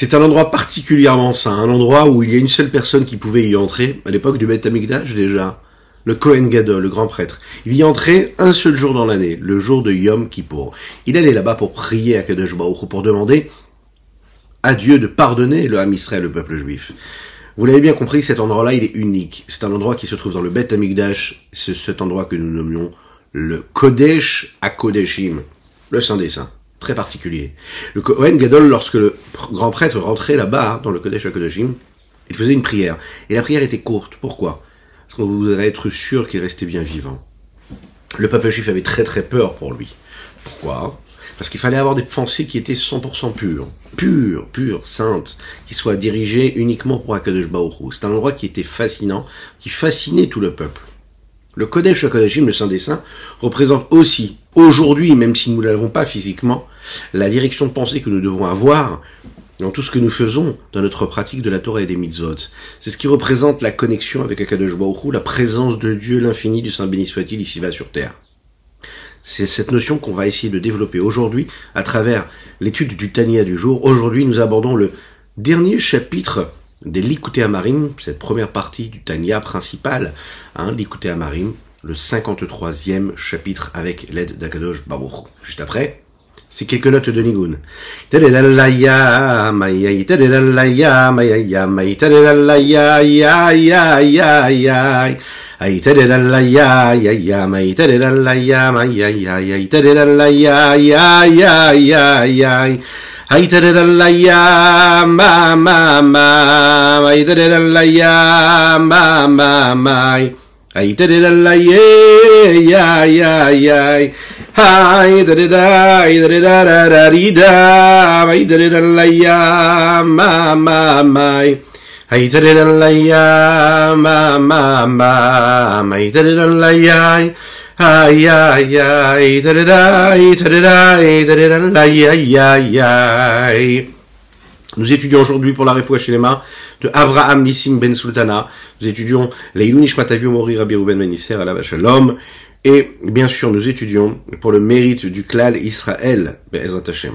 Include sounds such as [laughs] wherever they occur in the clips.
C'est un endroit particulièrement saint, un endroit où il y a une seule personne qui pouvait y entrer, à l'époque du Beth Amikdash déjà, le Kohen Gadol, le grand prêtre. Il y entrait un seul jour dans l'année, le jour de Yom Kippour. Il allait là-bas pour prier à Kadosh Baruch pour demander à Dieu de pardonner le Ham Israël, le peuple juif. Vous l'avez bien compris, cet endroit-là, il est unique. C'est un endroit qui se trouve dans le Beth Amikdash, c'est cet endroit que nous nommions le Kodesh à Kodeshim, le Saint des Saints très particulier. Le Kohen Gadol, lorsque le grand prêtre rentrait là-bas, dans le Kodesh HaKodeshim, il faisait une prière. Et la prière était courte. Pourquoi? Parce qu'on voudrait être sûr qu'il restait bien vivant. Le peuple juif avait très très peur pour lui. Pourquoi? Parce qu'il fallait avoir des pensées qui étaient 100% pures. Pures, pures, saintes, qui soient dirigées uniquement pour Akadosh Baruch C'est un endroit qui était fascinant, qui fascinait tout le peuple. Le Kodesh HaKodeshim, le Saint des Saints, représente aussi, aujourd'hui, même si nous ne l'avons pas physiquement, la direction de pensée que nous devons avoir dans tout ce que nous faisons dans notre pratique de la Torah et des mitzvot. C'est ce qui représente la connexion avec Akadosh Baruch la présence de Dieu, l'infini du Saint béni soit-il ici-bas sur terre. C'est cette notion qu'on va essayer de développer aujourd'hui à travers l'étude du Tania du jour. Aujourd'hui, nous abordons le dernier chapitre des Likuté Amarim, cette première partie du Tanya principal, hein, Likuté Amarim, le 53e chapitre avec l'aide d'Akadosh Baruch. Juste après, c'est quelques notes de Nigun. Haytaralaya ma ma ma Haytaralaya ma ma ma Haytaralaya ya ya ya Haytarada Haytarada Haytaralaya ma ma ma Haytaralaya ma ma ma Haytaralaya Aïe, aïe, aïe, aïe, Nous étudions aujourd'hui pour la les Shelema de Avraham Nissim Ben Sultana. Nous étudions Leilou Nishmataviu Mori Rabbi Ruben Ben à la Shalom. Et bien sûr, nous étudions pour le mérite du clan Israël, Be'ezrat Hashem.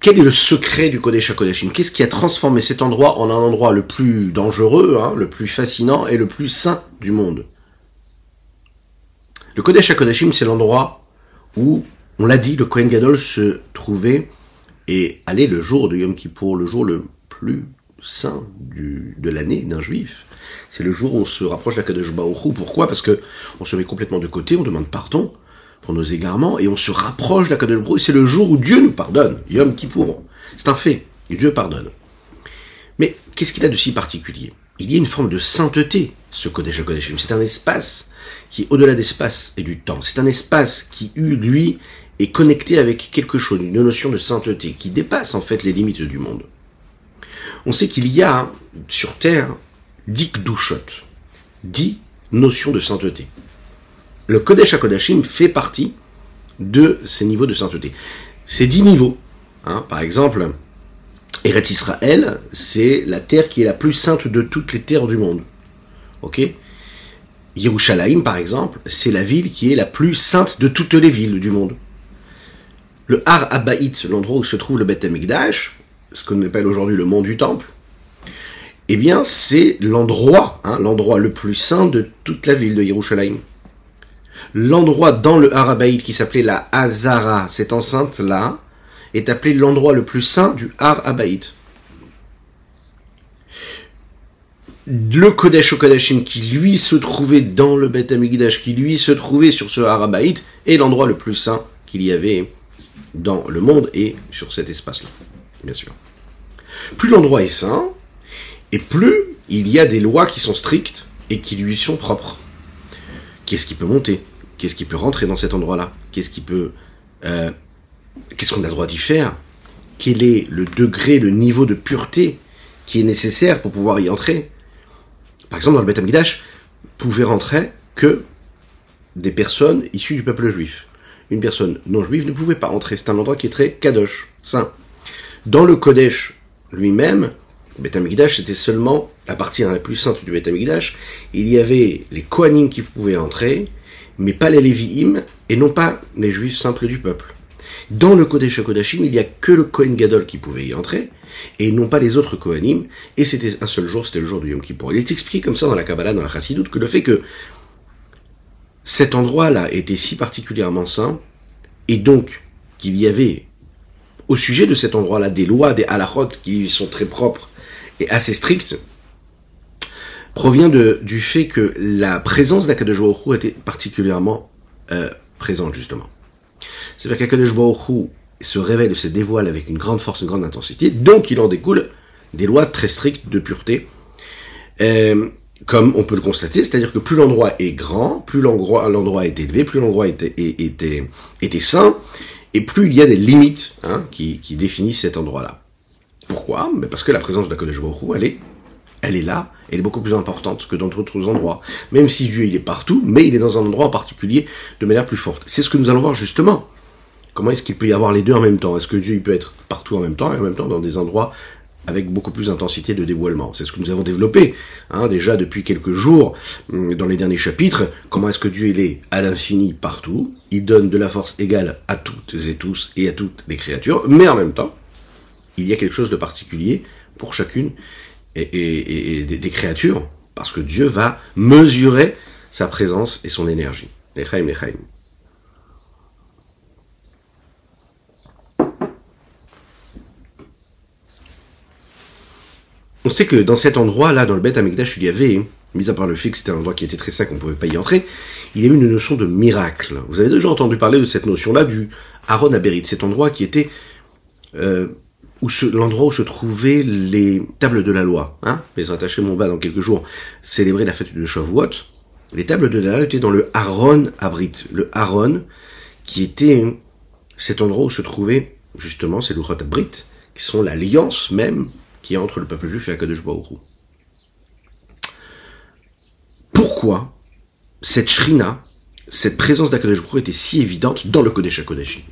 Quel est le secret du Kodesh HaKodeshim? Qu'est-ce qui a transformé cet endroit en un endroit le plus dangereux, hein, le plus fascinant et le plus saint du monde? Le Kodesh HaKodeshim, c'est l'endroit où, on l'a dit, le Kohen Gadol se trouvait et allait le jour de Yom Kippour, le jour le plus saint du, de l'année d'un juif. C'est le jour où on se rapproche d'Akadosh Baruch Pourquoi? Parce que on se met complètement de côté, on demande pardon pour nos égarements et on se rapproche d'Akadosh Baruch C'est le jour où Dieu nous pardonne, Yom Kippour. C'est un fait, Dieu pardonne. Mais qu'est-ce qu'il a de si particulier? Il y a une forme de sainteté, ce Kodesh HaKodeshim. C'est un espace qui est au-delà d'espace et du temps. C'est un espace qui, lui, est connecté avec quelque chose, une notion de sainteté, qui dépasse en fait les limites du monde. On sait qu'il y a sur Terre dix kdushot, dix notions de sainteté. Le Kodesh HaKodashim fait partie de ces niveaux de sainteté. Ces dix niveaux, hein, par exemple, Eretz Israël, c'est la terre qui est la plus sainte de toutes les terres du monde. Ok? Yerushalayim, par exemple, c'est la ville qui est la plus sainte de toutes les villes du monde. Le Har Abaït, l'endroit où se trouve le Beth Amikdash, ce qu'on appelle aujourd'hui le mont du Temple, eh bien, c'est l'endroit, hein, l'endroit le plus saint de toute la ville de Yerushalayim. L'endroit dans le Har Abaït qui s'appelait la Hazara, cette enceinte-là, est appelé l'endroit le plus saint du Har Abaït. le Kodesh au Kodeshim qui lui se trouvait dans le Beth Amikdash, qui lui se trouvait sur ce Harabaït, est l'endroit le plus saint qu'il y avait dans le monde et sur cet espace-là, bien sûr. Plus l'endroit est saint, et plus il y a des lois qui sont strictes et qui lui sont propres. Qu'est-ce qui peut monter? Qu'est-ce qui peut rentrer dans cet endroit-là? Qu'est-ce qui peut... Euh, qu'est-ce qu'on a le droit d'y faire? Quel est le degré, le niveau de pureté qui est nécessaire pour pouvoir y entrer? Par exemple, dans le Beth Amikdash, pouvaient rentrer que des personnes issues du peuple juif. Une personne non juive ne pouvait pas entrer. C'est un endroit qui est très kadosh, saint. Dans le Kodesh lui-même, le Beth Amikdash, c'était seulement la partie la plus sainte du Beth Amikdash. Il y avait les Kohanim qui pouvaient entrer, mais pas les Lévi'im, et non pas les juifs simples du peuple. Dans le Kodesh HaKodashim, il n'y a que le Kohen Gadol qui pouvait y entrer, et non pas les autres Kohanim, et c'était un seul jour, c'était le jour du Yom Kippour. Il est expliqué comme ça dans la Kabbalah, dans la Chassidut, que le fait que cet endroit-là était si particulièrement saint, et donc qu'il y avait au sujet de cet endroit-là des lois, des halachot qui sont très propres et assez strictes, provient du fait que la présence d'Akadosh Baruch était particulièrement euh, présente justement. C'est-à-dire qu'Akadosh se révèle, se dévoile avec une grande force, une grande intensité, donc il en découle des lois très strictes de pureté, euh, comme on peut le constater, c'est-à-dire que plus l'endroit est grand, plus l'endroit est élevé, plus l'endroit était, était, et plus il y a des limites hein, qui, définissent cet endroit-là. Pourquoi? Ben Parce que la présence de Baruch elle elle est là, elle est beaucoup plus importante que dans d'autres endroits. Même si Dieu il est partout, mais il est dans un endroit en particulier de manière plus forte. C'est ce que nous allons voir justement. Comment est-ce qu'il peut y avoir les deux en même temps? Est-ce que Dieu il peut être partout en même temps et en même temps dans des endroits avec beaucoup plus d'intensité de dévoilement. C'est ce que nous avons développé hein, déjà depuis quelques jours hum, dans les derniers chapitres. Comment est-ce que Dieu il est à l'infini partout Il donne de la force égale à toutes et tous et à toutes les créatures, mais en même temps, il y a quelque chose de particulier pour chacune et, des, créatures, parce que Dieu va mesurer sa présence et son énergie. Lechaim, lechaim. On sait que dans cet endroit-là, dans le Beth Amikdash, il y avait, mis à part le fait que c'était un endroit qui était très sain, qu'on ne pouvait pas y entrer, il y avait une notion de miracle. Vous avez déjà entendu parler de cette notion-là du Aaron Aberit, cet endroit qui était euh, où l'endroit où se trouvaient les tables de la loi. Hein Mais attaché mon bas dans quelques jours, célébrer la fête de Shavuot. Les tables de la loi étaient dans le Aaron Abrit, le Aaron qui était cet endroit où se trouvait justement ces Luchot Abrit, qui sont l'alliance même qui est entre le peuple juif et Akadosh Baruch Pourquoi cette shrina, cette présence d'Akadosh Baruch était si évidente dans le Kodesh HaKodeshim?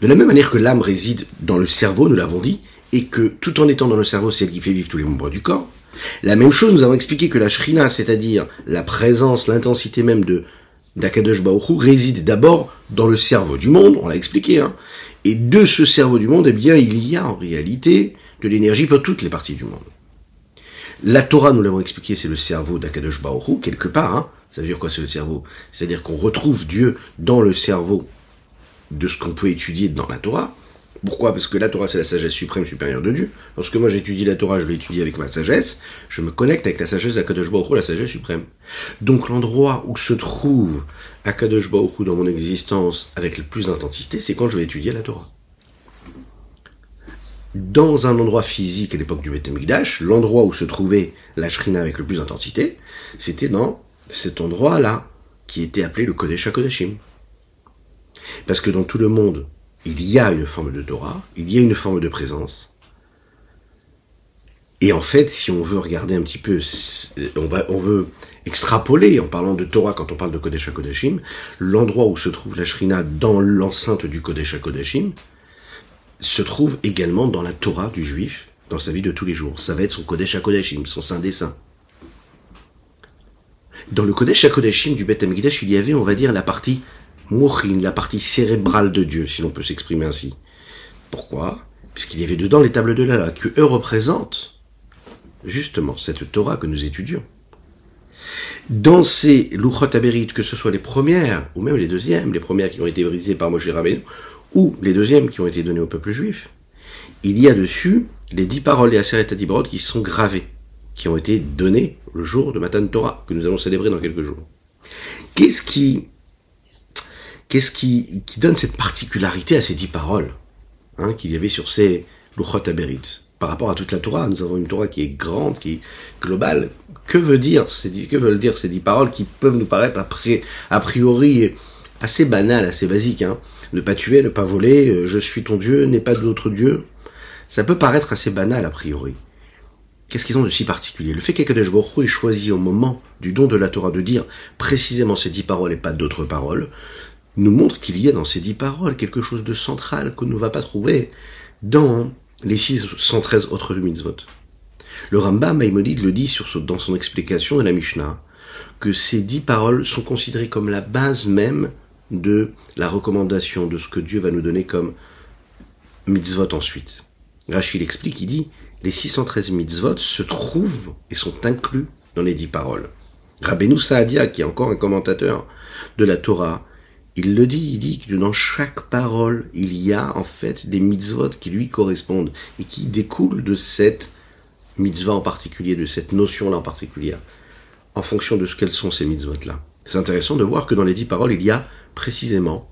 De la même manière que l'âme réside dans le cerveau, nous l'avons dit, et que tout en étant dans le cerveau, c'est elle qui fait vivre tous les membres du corps, la même chose, nous avons expliqué que la shrina, c'est-à-dire la présence, l'intensité même de d'Akadosh réside d'abord dans le cerveau du monde, on l'a expliqué, hein, et de ce cerveau du monde, eh bien, il y a en réalité de l'énergie pour toutes les parties du monde. La Torah, nous l'avons expliqué, c'est le cerveau d'Akadosh Baoru, quelque part. Hein. Ça veut dire quoi, c'est le cerveau? C'est-à-dire qu'on retrouve Dieu dans le cerveau de ce qu'on peut étudier dans la Torah. Pourquoi? Parce que la Torah, c'est la sagesse suprême supérieure de Dieu. Lorsque moi j'étudie la Torah, je l'étudie avec ma sagesse, je me connecte avec la sagesse d'Akadosh Baruch la sagesse suprême. Donc l'endroit où se trouve Akadosh Baruch dans mon existence avec le plus d'intensité, c'est quand je vais étudier la Torah. Dans un endroit physique à l'époque du Beth l'endroit où se trouvait la Shrina avec le plus d'intensité, c'était dans cet endroit-là, qui était appelé le Kodesh HaKodeshim. Parce que dans tout le monde, il y a une forme de Torah, il y a une forme de présence. Et en fait, si on veut regarder un petit peu, on, va, on veut extrapoler en parlant de Torah quand on parle de Kodesh HaKodeshim, l'endroit où se trouve la Shrina dans l'enceinte du Kodesh HaKodeshim se trouve également dans la Torah du juif, dans sa vie de tous les jours. Ça va être son Kodesh HaKodeshim, son Saint des Saints. Dans le Kodesh HaKodeshim du Beth HaMikdash, il y avait, on va dire, la partie la partie cérébrale de Dieu, si l'on peut s'exprimer ainsi. Pourquoi? Puisqu'il y avait dedans les tables de la loi, que eux représentent justement cette Torah que nous étudions. Dans ces Luchot Abérit, que ce soit les premières, ou même les deuxièmes, les premières qui ont été brisées par Moshe Rabbeinu, ou les deuxièmes qui ont été données au peuple juif, il y a dessus les dix paroles des Aseret Adibrod qui sont gravées, qui ont été données le jour de Matan Torah, que nous allons célébrer dans quelques jours. Qu'est-ce qui Qu'est-ce qui, donne cette particularité à ces dix paroles hein, qu'il y avait sur ces Luchot Aberit Par rapport à toute la Torah, nous avons une Torah qui est grande, qui est globale. Que veut dire ces que veulent dire ces dix paroles qui peuvent nous paraître a priori assez banales, assez basiques hein? Ne pas tuer, ne pas voler, euh, je suis ton Dieu, n'est pas d'autre Dieu. Ça peut paraître assez banal a priori. Qu'est-ce qu'ils ont de si particulier? Le fait qu'Akadosh Baruch ait choisi au moment du don de la Torah de dire précisément ces dix paroles et pas d'autres paroles, nous montre qu'il y a dans ces dix paroles quelque chose de central qu'on ne va pas trouver dans les 613 autres mitzvot. Le Rambam Maïmonide le dit dans son explication de la Mishnah, que ces dix paroles sont considérées comme la base même de la recommandation de ce que Dieu va nous donner comme mitzvot ensuite. Rachid explique, il dit, les 613 mitzvot se trouvent et sont inclus dans les dix paroles. Rabbeinu Saadia, qui est encore un commentateur de la Torah, il le dit, il dit que dans chaque parole, il y a en fait des mitzvot qui lui correspondent et qui découlent de cette mitzvah en particulier, de cette notion-là en particulier, en fonction de ce qu'elles sont ces mitzvot-là. C'est intéressant de voir que dans les dix paroles, il y a précisément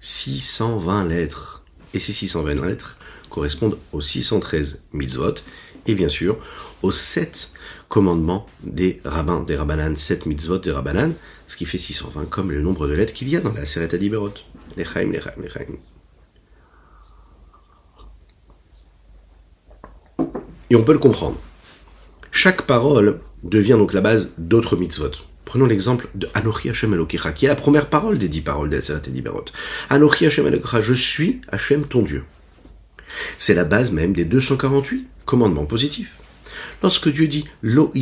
620 lettres. Et ces 620 lettres correspondent aux 613 mitzvot et bien sûr aux 7 commandements des rabbins, des rabbanan, 7 mitzvot des rabbanan, ce qui fait 620 comme le nombre de lettres qu'il y a dans la Seret Adiberot. Les chaim, les chaim, les chaim. Et on peut le comprendre. Chaque parole devient donc la base d'autres mitzvot. Prenons l'exemple de Anochi Hashem Elokecha, qui est la première parole des dix paroles de la Seret Adiberot. Anochi Hashem Elokecha, je suis Hashem ton Dieu. C'est la base même des 248 commandements positifs. Lorsque Dieu dit Lo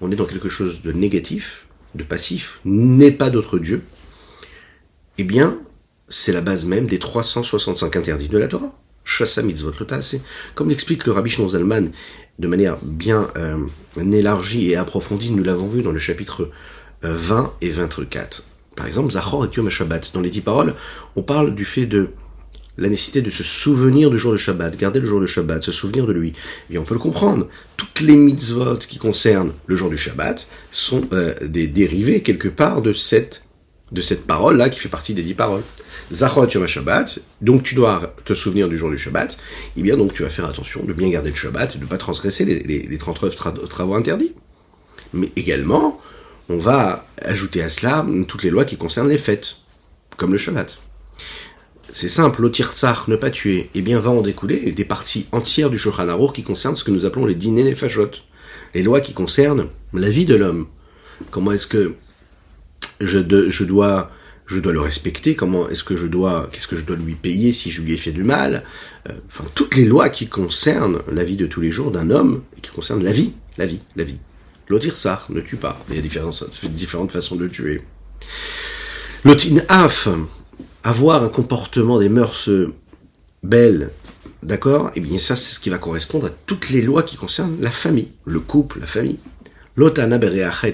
on est dans quelque chose de négatif, de passif, n'est pas d'autre Dieu, eh bien, c'est la base même des 365 interdits de la Torah. Shasa mitzvot c'est comme l'explique le Rabbi Zalman de manière bien euh, élargie et approfondie, nous l'avons vu dans le chapitre 20 euh, et 24. Par exemple, Zachor et Yom Shabbat. Dans les dix paroles, on parle du fait de la nécessité de se souvenir du jour de Shabbat, garder le jour de Shabbat, se souvenir de lui. Et on peut le comprendre. Toutes les mitzvot qui concernent le jour du Shabbat sont euh, des dérivés quelque part de cette de cette parole-là qui fait partie des dix paroles. Zachor Yom Shabbat, donc tu dois te souvenir du jour du Shabbat, et eh bien donc tu vas faire attention de bien garder le Shabbat et de ne pas transgresser les, les, les 39 travaux interdits. Mais également, on va ajouter à cela toutes les lois qui concernent les fêtes, comme le Shabbat. C'est simple, l'otir tsar, ne pas tuer, eh bien va en découler des parties entières du Shulchan Aruch qui concernent ce que nous appelons les dîners nefashot, les lois qui concernent la vie de l'homme. Comment est-ce que je, dois je dois le respecter, comment est-ce que je dois, qu'est-ce que je dois lui payer si je lui ai fait du mal, euh, enfin toutes les lois qui concernent la vie de tous les jours d'un homme et qui concernent la vie, la vie, la vie. L'otir tsar ne tue pas, il y a différentes, différentes façons de tuer. L'otin af, avoir un comportement des mœurs belles, d'accord? Eh bien ça, c'est ce qui va correspondre à toutes les lois qui concernent la famille, le couple, la famille. L'otana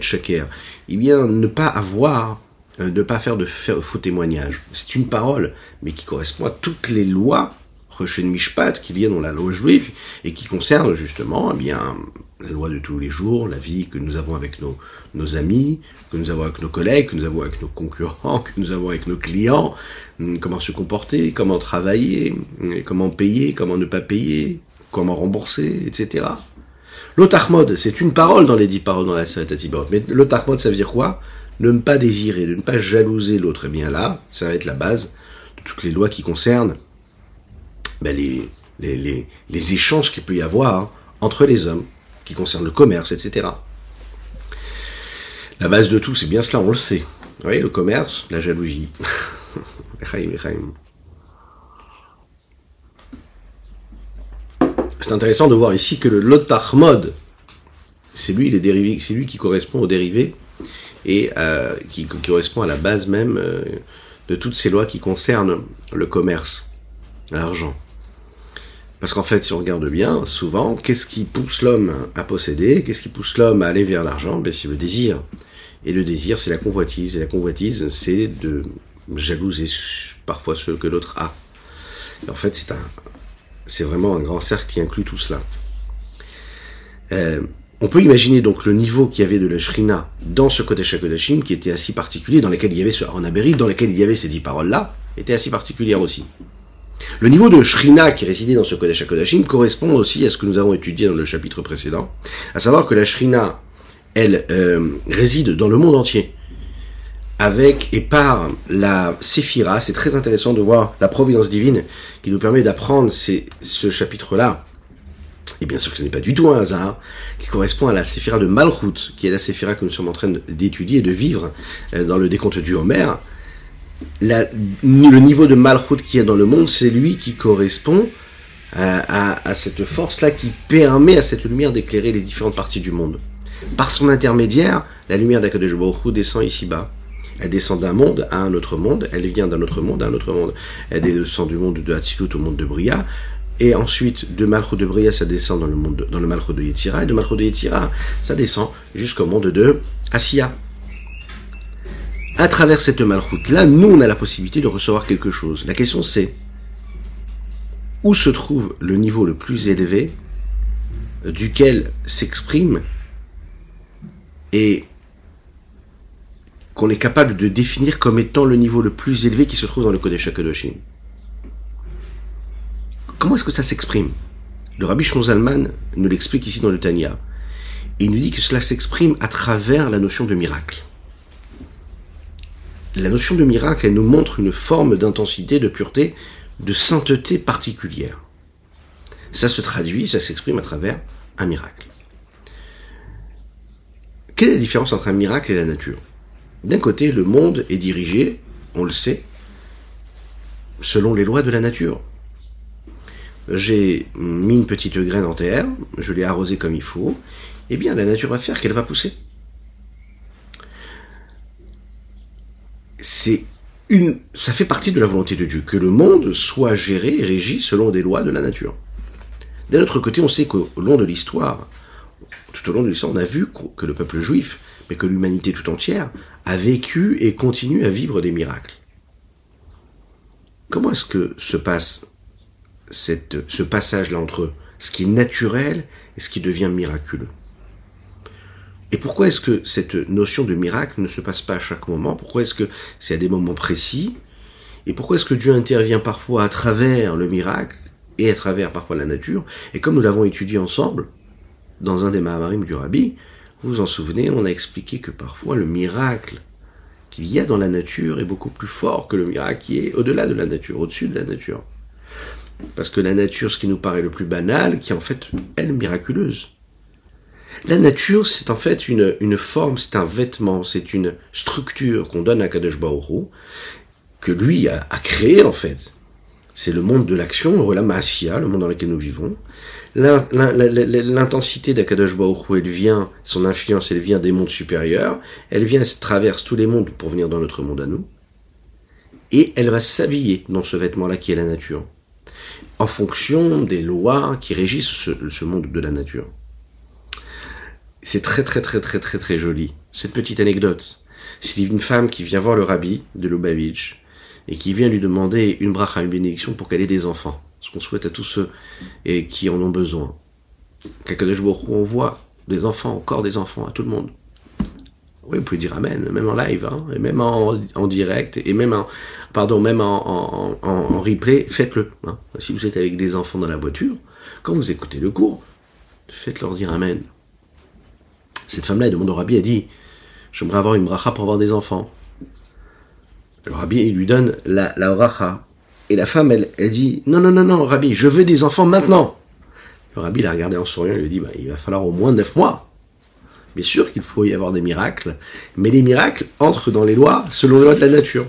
shaker. Eh bien, ne pas avoir, euh, ne pas faire de faux témoignages. C'est une parole, mais qui correspond à toutes les lois Rechen Mishpat qu'il y a dans la loi juive et qui concerne justement eh bien la loi de tous les jours, la vie que nous avons avec nos, nos amis, que nous avons avec nos collègues, que nous avons avec nos concurrents, [laughs] que nous avons avec nos clients, hum, comment se comporter, comment travailler, hum, comment payer, comment ne pas payer, comment rembourser, etc. L'otachmod, c'est une parole dans les dix paroles dans la Sérita Mais l'otachmod, ça veut dire quoi? Ne pas désirer, de ne pas jalouser l'autre. Et eh bien là, ça va être la base de toutes les lois qui concernent ben, les, les, les, les échanges qu'il peut y avoir entre les hommes, qui concernent le commerce, etc. La base de tout, c'est bien cela, on le sait. Vous le commerce, la jalousie. [laughs] c'est intéressant de voir ici que le lotachmod, c'est lui, les dérivés, c'est lui qui correspond aux dérivés et euh, qui, correspond à la base même euh, de toutes ces lois qui concernent le commerce, l'argent. Parce qu'en fait, si on regarde bien, souvent, qu'est-ce qui pousse l'homme à posséder Qu'est-ce qui pousse l'homme à aller vers l'argent? Ben, C'est le désir. Et le désir, c'est la convoitise. Et la convoitise, c'est de jalouser parfois ce que l'autre a. en fait, c'est un, c'est vraiment un grand cercle qui inclut tout cela. Euh, on peut imaginer donc le niveau qu'il y avait de la Shrina dans ce Kodesh HaKodashim qui était assez particulier, dans lequel il y avait ce Aaron dans lequel il y avait ces dix paroles-là, était assez particulière aussi. Le niveau de Shrina qui résidait dans ce Kodesh HaKodashim correspond aussi à ce que nous avons étudié dans le chapitre précédent, à savoir que la Shrina, elle, euh, réside dans le monde entier, avec et par la Séphira. C'est très intéressant de voir la providence divine qui nous permet d'apprendre ce chapitre-là. Et bien sûr que ce n'est pas du tout un hasard, qui correspond à la Séphira de Malchut, qui est la Séphira que nous sommes en train d'étudier et de vivre euh, dans le décompte du Homer, le niveau de Malchut qu'il y a dans le monde, c'est lui qui correspond à, cette force-là qui permet à cette lumière d'éclairer les différentes parties du monde. Par son intermédiaire, la lumière d'Akadosh descend ici-bas. Elle descend d'un monde à un autre monde, elle vient d'un autre monde à un autre monde. Elle descend du monde de Hatzilut au monde de Bria, et ensuite de Malchut de Bria, ça descend dans le monde, de, dans le Malchut de Yetzira, et de Malchut de Yetzira, ça descend jusqu'au monde de Asiya. À travers cette Malchut, là, nous, on a la possibilité de recevoir quelque chose. La question c'est, où se trouve le niveau le plus élevé duquel s'exprime et qu'on est capable de définir comme étant le niveau le plus élevé qui se trouve dans le Kodesh HaKadoshim? Comment est-ce que ça s'exprime? Le Rabbi Shonzalman nous l'explique ici dans le Tanya. Il nous dit que cela s'exprime à travers la notion de miracle. La notion de miracle, elle nous montre une forme d'intensité, de pureté, de sainteté particulière. Ça se traduit, ça s'exprime à travers un miracle. Quelle est la différence entre un miracle et la nature? D'un côté, le monde est dirigé, on le sait, selon les lois de la nature. J'ai mis une petite graine en terre, je l'ai arrosée comme il faut, eh bien la nature va faire qu'elle va pousser. C'est une, ça fait partie de la volonté de Dieu, que le monde soit géré et régi selon des lois de la nature. D'un autre côté, on sait qu'au long de l'histoire, tout au long de l'histoire, on a vu que le peuple juif, mais que l'humanité tout entière, a vécu et continue à vivre des miracles. Comment est-ce que se passe ce passage-là entre ce qui est naturel et ce qui devient miraculeux? Et pourquoi est-ce que cette notion de miracle ne se passe pas à chaque moment? Pourquoi est-ce que c'est à des moments précis? Et pourquoi est-ce que Dieu intervient parfois à travers le miracle et à travers parfois la nature? Et comme nous l'avons étudié ensemble, dans un des Mahamarim du Rabbi, vous vous en souvenez, on a expliqué que parfois le miracle qu'il y a dans la nature est beaucoup plus fort que le miracle qui est au-delà de la nature, au-dessus de la nature. Parce que la nature, ce qui nous paraît le plus banal, qui est en fait, elle, miraculeuse. La nature, c'est en fait une, une forme, c'est un vêtement, c'est une structure qu'on donne à Kadesh Baoru, que lui a, a créé en fait. C'est le monde de l'action, la Maasia, le monde dans lequel nous vivons. L'intensité d'Akadosh Baruch elle vient, son influence, elle vient des mondes supérieurs. Elle vient, elle traverse tous les mondes pour venir dans notre monde à nous. Et elle va s'habiller dans ce vêtement-là qui est la nature. En fonction des lois qui régissent ce, ce monde de la nature. C'est très très très très très très joli. Cette petite anecdote. C'est une femme qui vient voir le rabbi de Lubavitch et qui vient lui demander une bracha, une bénédiction pour qu'elle ait des enfants. Ce qu'on souhaite à tous ceux et qui en ont besoin. Qu'Akadosh où on voit des enfants, encore des enfants, à tout le monde. Oui, vous pouvez dire Amen, même en live, hein, et même en, direct, et même en, pardon, même en, en, replay, faites-le. Hein. Si vous êtes avec des enfants dans la voiture, quand vous écoutez le cours, faites-leur dire Amen. Cette femme-là, demande au rabbi, elle dit, j'aimerais avoir une bracha pour avoir des enfants. Le rabbi, lui donne la, la. Et la femme, elle, dit, non, non, non, non, rabbi, je veux des enfants maintenant. Le rabbi l'a regardé en souriant, il lui dit, bah, il va falloir au moins neuf mois. Bien sûr qu'il faut y avoir des miracles, mais les miracles entrent dans les lois selon les lois de la nature.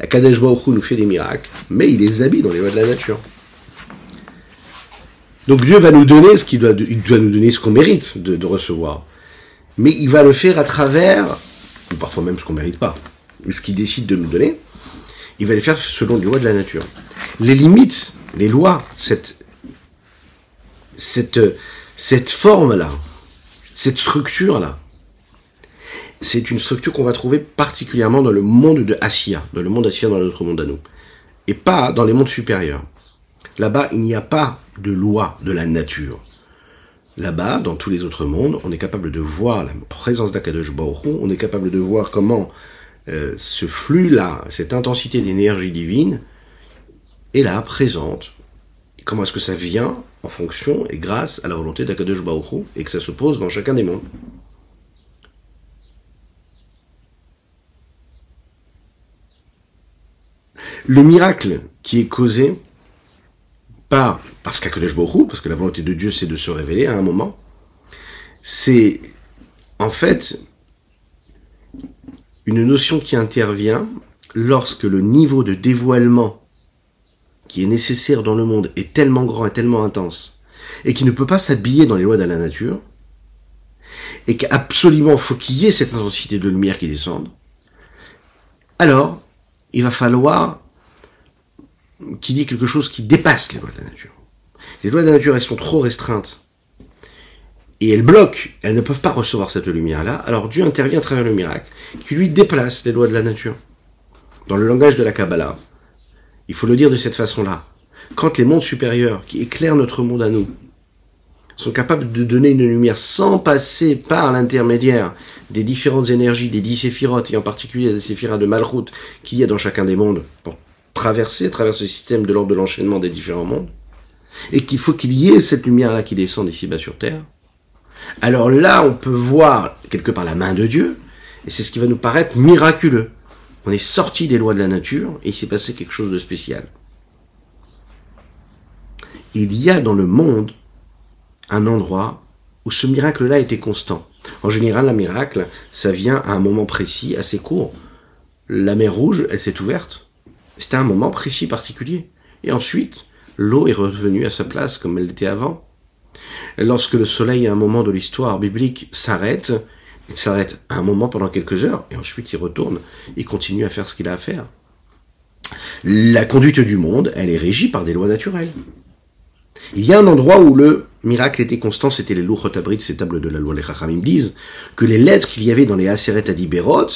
La Kadesh nous fait des miracles, mais il les habille dans les lois de la nature. Donc Dieu va nous donner ce qu'il doit, nous donner ce qu'on mérite de, recevoir. Mais il va le faire à travers, ou parfois même ce qu'on mérite pas ce qu'il décide de nous donner, il va les faire selon les lois de la nature. Les limites, les lois, cette, cette, cette forme-là, cette structure-là, c'est une structure qu'on va trouver particulièrement dans le monde de Assia, dans le monde Assia dans notre monde à nous, et pas dans les mondes supérieurs. Là-bas, il n'y a pas de loi de la nature. Là-bas, dans tous les autres mondes, on est capable de voir la présence d'Akadosh Baruch on est capable de voir comment euh, ce flux-là, cette intensité d'énergie divine, est là, présente. comment est-ce que ça vient En fonction et grâce à la volonté d'Akadosh Baruch et que ça se pose dans chacun des mondes. Le miracle qui est causé par, parce qu'Akadosh Baruch parce que la volonté de Dieu c'est de se révéler à un moment, c'est en fait une notion qui intervient lorsque le niveau de dévoilement qui est nécessaire dans le monde est tellement grand et tellement intense, et qui ne peut pas s'habiller dans les lois de la nature, et qu'absolument faut qu'il y ait cette intensité de lumière qui descende, alors il va falloir qu'il y ait quelque chose qui dépasse les lois de la nature. Les lois de la nature, elles sont trop restreintes. Et elles bloquent, elles ne peuvent pas recevoir cette lumière-là, alors Dieu intervient à travers le miracle, qui lui déplace les lois de la nature. Dans le langage de la Kabbalah, il faut le dire de cette façon-là. Quand les mondes supérieurs, qui éclairent notre monde à nous, sont capables de donner une lumière sans passer par l'intermédiaire des différentes énergies, des dix séphirotes, et en particulier des séphiras de Malchut qu'il y a dans chacun des mondes, traverser, traverser ce système de l'ordre de l'enchaînement des différents mondes, et qu'il faut qu'il y ait cette lumière-là qui descend ici-bas sur Terre, alors là, on peut voir quelque part la main de Dieu, et c'est ce qui va nous paraître miraculeux. On est sorti des lois de la nature, et il s'est passé quelque chose de spécial. Il y a dans le monde un endroit où ce miracle-là était constant. En général, un miracle, ça vient à un moment précis, assez court. La mer Rouge, elle s'est ouverte. C'était un moment précis particulier. Et ensuite, l'eau est revenue à sa place comme elle était avant. Lorsque le soleil, à un moment de l'histoire biblique, s'arrête, il s'arrête un moment pendant quelques heures, et ensuite il retourne, il continue à faire ce qu'il a à faire. La conduite du monde, elle est régie par des lois naturelles. Il y a un endroit où le miracle était constant, c'était les Luchot ces tables de la loi. Les Chachamim disent que les lettres qu'il y avait dans les Aseret Adiberot,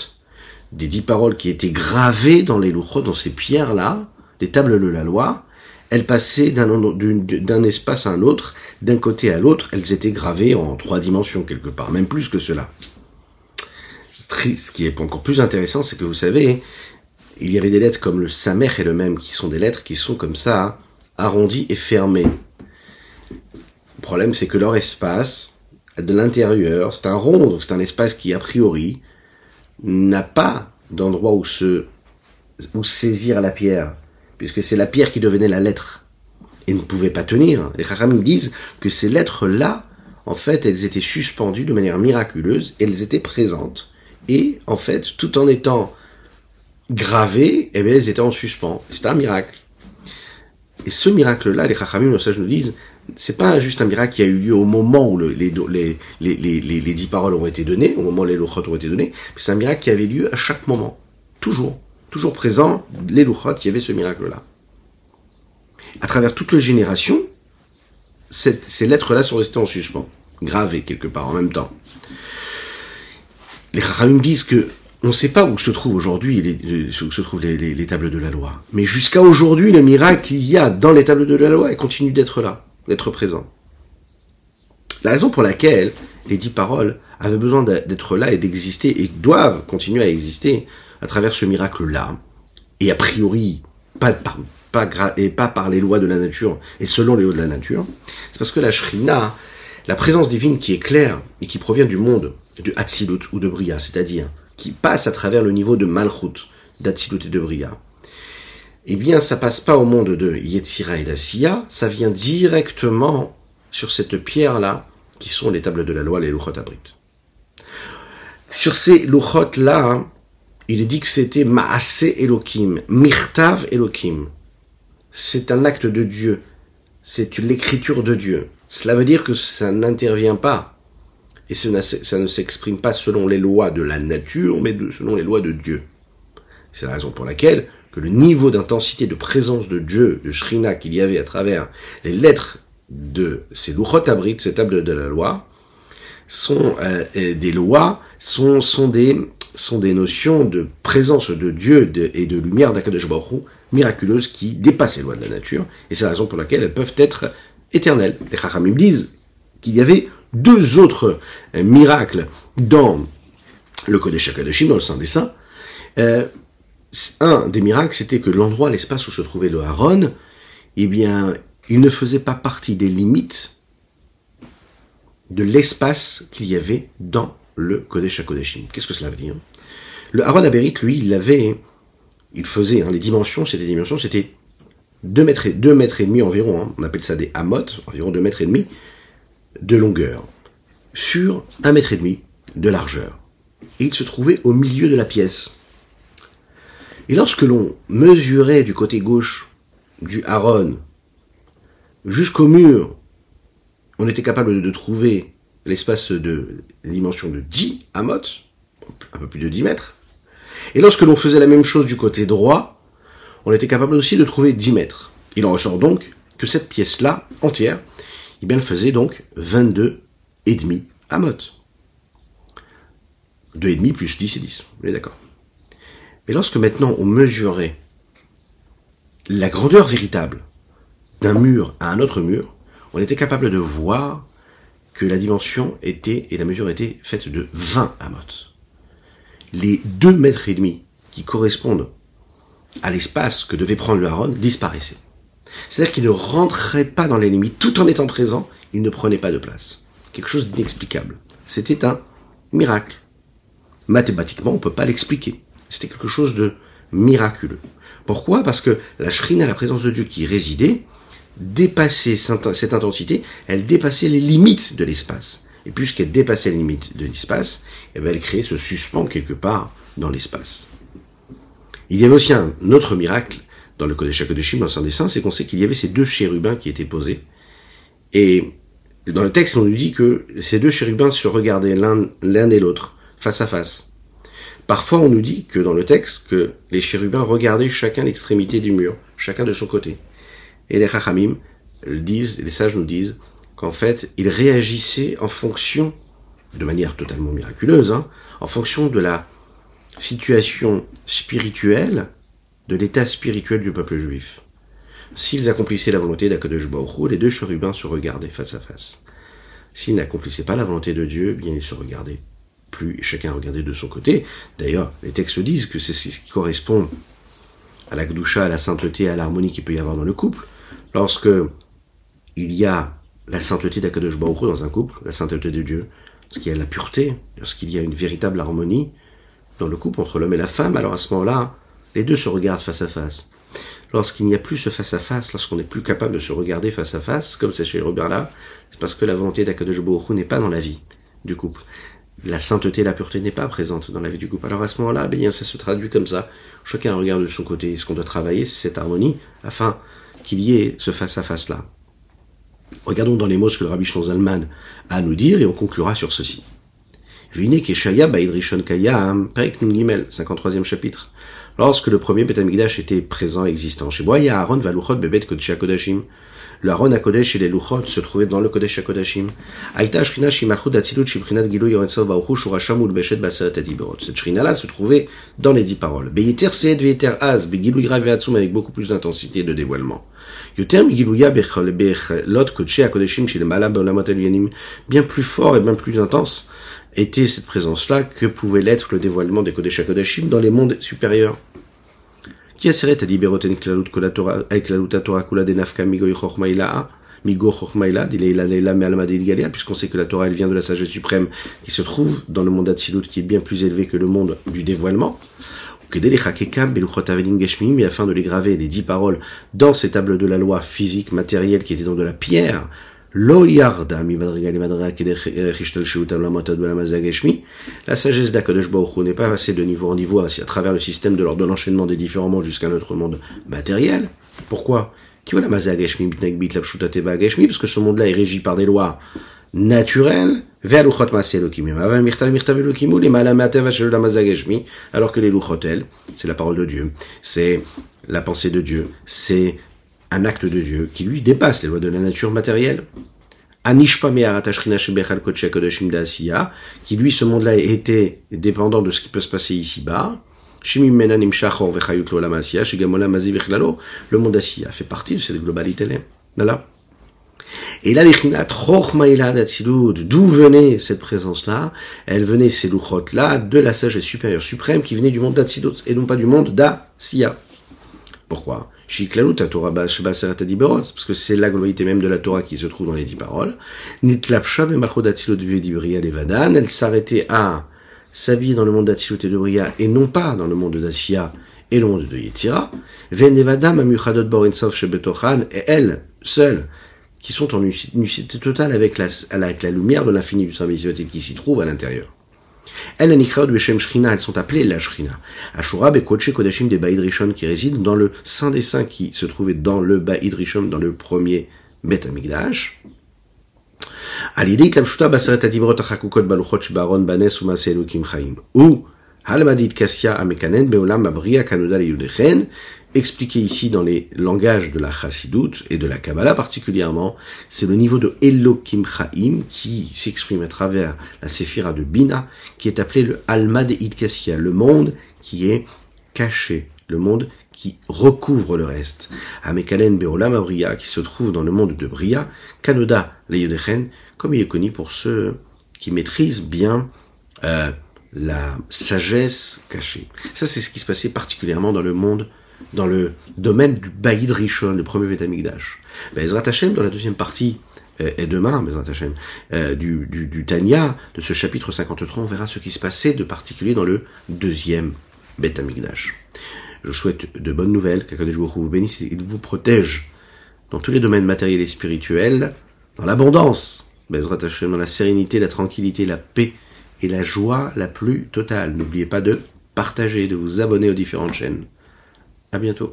des dix paroles qui étaient gravées dans les Luchot, dans ces pierres-là, des tables de la loi, elles passaient d'un espace à un autre, d'un côté à l'autre, elles étaient gravées en trois dimensions quelque part, même plus que cela. Ce qui est encore plus intéressant, c'est que vous savez, il y avait des lettres comme le Samer et le Même, qui sont des lettres qui sont comme ça, arrondies et fermées. Le problème, c'est que leur espace, de l'intérieur, c'est un rond, donc c'est un espace qui, a priori, n'a pas d'endroit où se, où saisir la pierre puisque c'est la pierre qui devenait la lettre et ne pouvait pas tenir. Les Chachamim disent que ces lettres-là, en fait, elles étaient suspendues de manière miraculeuse, elles étaient présentes, et en fait, tout en étant gravées, eh bien, elles étaient en suspens. C'est un miracle. Et ce miracle-là, les Chachamim, ça je nous disent, c'est pas juste un miracle qui a eu lieu au moment où les, dix paroles ont été données, au moment où les lochot ont été données, mais c'est un miracle qui avait lieu à chaque moment. Toujours toujours présent, les Luchot, il y avait ce miracle-là. À travers toutes les générations, ces lettres-là sont restées en suspens, gravées quelque part en même temps. Les Chachamim disent que on ne sait pas où se trouvent aujourd'hui les, où se trouvent les, tables de la loi. Mais jusqu'à aujourd'hui, le miracle qu'il y a dans les tables de la loi, elle continue d'être là, d'être présent. La raison pour laquelle les dix paroles avaient besoin d'être là et d'exister et doivent continuer à exister, à travers ce miracle-là, et a priori, pas par, pas, et pas par les lois de la nature, et selon les lois de la nature, c'est parce que la Shrina, la présence divine qui est claire et qui provient du monde de Hatzilut ou de Bria, c'est-à-dire qui passe à travers le niveau de Malchut, d'Hatzilut et de Bria, eh bien, ça passe pas au monde de Yetzira et d'Asiya, ça vient directement sur cette pierre-là, qui sont les tables de la loi, les Luchot Abrit. Sur ces Luchot-là, il est dit que c'était Maase Elohim, Mirtav Elohim. C'est un acte de Dieu. C'est l'écriture de Dieu. Cela veut dire que ça n'intervient pas. Et ça ne s'exprime pas selon les lois de la nature, mais selon les lois de Dieu. C'est la raison pour laquelle que le niveau d'intensité de présence de Dieu, de Shrina qu'il y avait à travers les lettres de ces Luchot Abrit, ces tables de la loi, sont euh, des lois, sont, sont des sont des notions de présence de Dieu et de lumière d'Akadosh Baruch miraculeuses qui dépassent les lois de la nature, et c'est la raison pour laquelle elles peuvent être éternelles. Les Chachamim disent qu'il y avait deux autres euh, miracles dans le Kodesh HaKadoshim, dans le Saint des Saints. Euh, un des miracles, c'était que l'endroit, l'espace où se trouvait le Haron, eh bien, il ne faisait pas partie des limites de l'espace qu'il y avait dans le Kodesh HaKodeshim. Qu'est-ce que cela veut dire? Le Aaron Aberit, lui, il avait, il faisait, hein, les dimensions, c'était dimensions, c'était 2 mètres, et, 2 mètres et demi environ, hein. on appelle ça des amot, environ 2 mètres et demi de longueur, sur 1 mètre et demi de largeur. Et il se trouvait au milieu de la pièce. Et lorsque l'on mesurait du côté gauche du Aaron jusqu'au mur, on était capable de trouver l'espace de dimension de 10 amot, un peu plus de 10 mètres. Et lorsque l'on faisait la même chose du côté droit, on était capable aussi de trouver 10 mètres. Il en ressort donc que cette pièce-là, entière, eh bien, elle faisait donc 22 et demi amot. 2,5 plus 10 et 10. Vous êtes d'accord Mais lorsque maintenant on mesurait la grandeur véritable d'un mur à un autre mur, on était capable de voir que la dimension était, et la mesure était faite de 20 amot. Les 2 mètres et demi qui correspondent à l'espace que devait prendre le Haron disparaissaient. C'est-à-dire qu'il ne rentrait pas dans les limites, tout en étant présent, il ne prenait pas de place. Quelque chose d'inexplicable. C'était un miracle. Mathématiquement, on ne peut pas l'expliquer. C'était quelque chose de miraculeux. Pourquoi? Parce que la shrina, la présence de Dieu qui résidait, dépassait cette intensité, elle dépassait les limites de l'espace. Et puisqu'elle dépassait les limites de l'espace, eh ben, elle créait ce suspens quelque part dans l'espace. Il y avait aussi un autre miracle dans le Kodesh HaKodeshim, dans le Saint des Saints, c'est qu'on sait qu'il y avait ces deux chérubins qui étaient posés. Et dans le texte, on nous dit que ces deux chérubins se regardaient l'un et l'autre, face à face. Parfois, on nous dit que dans le texte, que les chérubins regardaient chacun l'extrémité du mur, chacun de son côté. Et les chachamim disent, les sages nous disent, qu'en fait, ils réagissaient en fonction, de manière totalement miraculeuse, hein, en fonction de la situation spirituelle, de l'état spirituel du peuple juif. S'ils accomplissaient la volonté d'Akadosh Baruch les deux chérubins se regardaient face à face. S'ils n'accomplissaient pas la volonté de Dieu, bien ils se regardaient plus, chacun regardait de son côté. D'ailleurs, les textes disent que c'est ce qui correspond à la gdoucha, à la sainteté, à l'harmonie qu'il peut y avoir dans le couple. Lorsque il y a la sainteté d'Akadosh Baruch dans un couple, la sainteté de Dieu, lorsqu'il y a la pureté, lorsqu'il y a une véritable harmonie dans le couple entre l'homme et la femme, alors à ce moment-là, les deux se regardent face à face lorsqu'il n'y a plus ce face-à-face, lorsqu'on n'est plus capable de se regarder face à face, comme c'est chez Robert là, c'est parce que la volonté d'Akadosh Baruch n'est pas dans la vie du couple. La sainteté, la pureté n'est pas présente dans la vie du couple. Alors à ce moment-là, bien, ça se traduit comme ça. Chacun regarde de son côté. Ce qu'on doit travailler, c'est cette harmonie, afin qu'il y ait ce face-à-face-là. Regardons dans les mots ce que le Rabbi Zalman a à nous dire, et on conclura sur ceci. Vine Keshaya Baidrishon Kayam, Perek Nun Gimel, 53e chapitre. Lorsque le premier Beth était présent, existant. Chez moi, Aaron Valuchot Bebet Kodesh Kodashim. Le Aaron à Kodesh et les Luchot se trouvaient dans le Kodesh Kodashim. Aïta Shrina Shimalchut Atzilut Shibrinat Gilou Yorensov Baruchu Shurasham Ulbeshet Baseret Adiberot. Cette Shrina-là se trouvait dans les dix paroles. Beyeter Seed Veyeter Az, Begilou Ira Veatsum avec beaucoup plus d'intensité de dévoilement. Yoter Migilouya Lot Kodesh Kodashim Shilemala Beolamot Elyanim. Bien plus fort et bien plus intense était cette présence-là que pouvait l'être le dévoilement des Kodesh dans les mondes supérieurs. Qui aseret adiberoten klalut kolatora klaluta Torah kula de nafka migo chormaila migo chormaila dileila leila me'alma galia puisqu'on sait que la Torah elle vient de la sagesse suprême qui se trouve dans le monde d'Atsilut qui est bien plus élevé que le monde du dévoilement. Mais afin de les graver, les dix paroles, dans ces tables de la loi physique, matérielle, qui étaient dans de la pierre, la sagesse d'Akadosh n'est pas passée de niveau en niveau à travers le système de l'ordre de l'enchaînement des différents mondes jusqu'à notre monde matériel. Pourquoi? Parce que ce monde-là est régi par des lois naturelles, alors que les luchotel, c'est la parole de Dieu, c'est la pensée de Dieu, c'est un acte de Dieu qui lui dépasse les lois de la nature matérielle. qui lui, ce monde-là, était dépendant de ce qui peut se passer ici-bas. Le monde d'Asiya fait partie de cette globalité-là. Voilà. Et là, d'où venait cette présence-là? Elle venait, ces louchotes-là, de la sagesse supérieure suprême qui venait du monde d'Atsilut et non pas du monde d'Asiya. Pourquoi? Parce que c'est la globalité même de la Torah qui se trouve dans les dix paroles. Elle s'arrêtait à sa vie dans le monde d'Atsilut et de Bria et non pas dans le monde d'Asiya et le monde de Yetira. Et elles, seules, qui sont en unicité totale avec la, avec la lumière de l'infini du Saint qui s'y trouve à l'intérieur. Elles, sont appelées la Shrina. Ashura Bekoche Kodashim des Baïd Rishon qui résident dans le Saint des Saints qui se trouvait dans le Baïd Rishon, dans le premier Bet Amigdash. Ou Halmadit Kassia Amekanen Beolam Abria Kanuda Yudechen, expliqué ici dans les langages de la Chassidut et de la Kabbalah particulièrement, c'est le niveau de Elokim Chaim qui s'exprime à travers la Séphira de Bina, qui est appelé le Almad Kassia, le monde qui est caché, le monde qui recouvre le reste. Amekalen Beolam Abria, qui se trouve dans le monde de Bria, Kanoda Yudechen, comme il est connu pour ceux qui maîtrisent bien euh, la sagesse cachée. Ça, c'est ce qui se passait particulièrement dans le monde, dans le domaine du Baïd Rishon, le premier Betamikdash. Bezrat Hashem, dans la deuxième partie, euh, et demain, Bezrat Hashem, euh, du, du, du Tanya, de ce chapitre 53, on verra ce qui se passait de particulier dans le deuxième Betamikdash. Je souhaite de bonnes nouvelles, qu'Akadosh vous bénisse et vous protège dans tous les domaines matériels et spirituels, dans l'abondance, Bezrat Hashem, dans la sérénité, la tranquillité, la paix, et la joie la plus totale. N'oubliez pas de partager, de vous abonner aux différentes chaînes. À bientôt.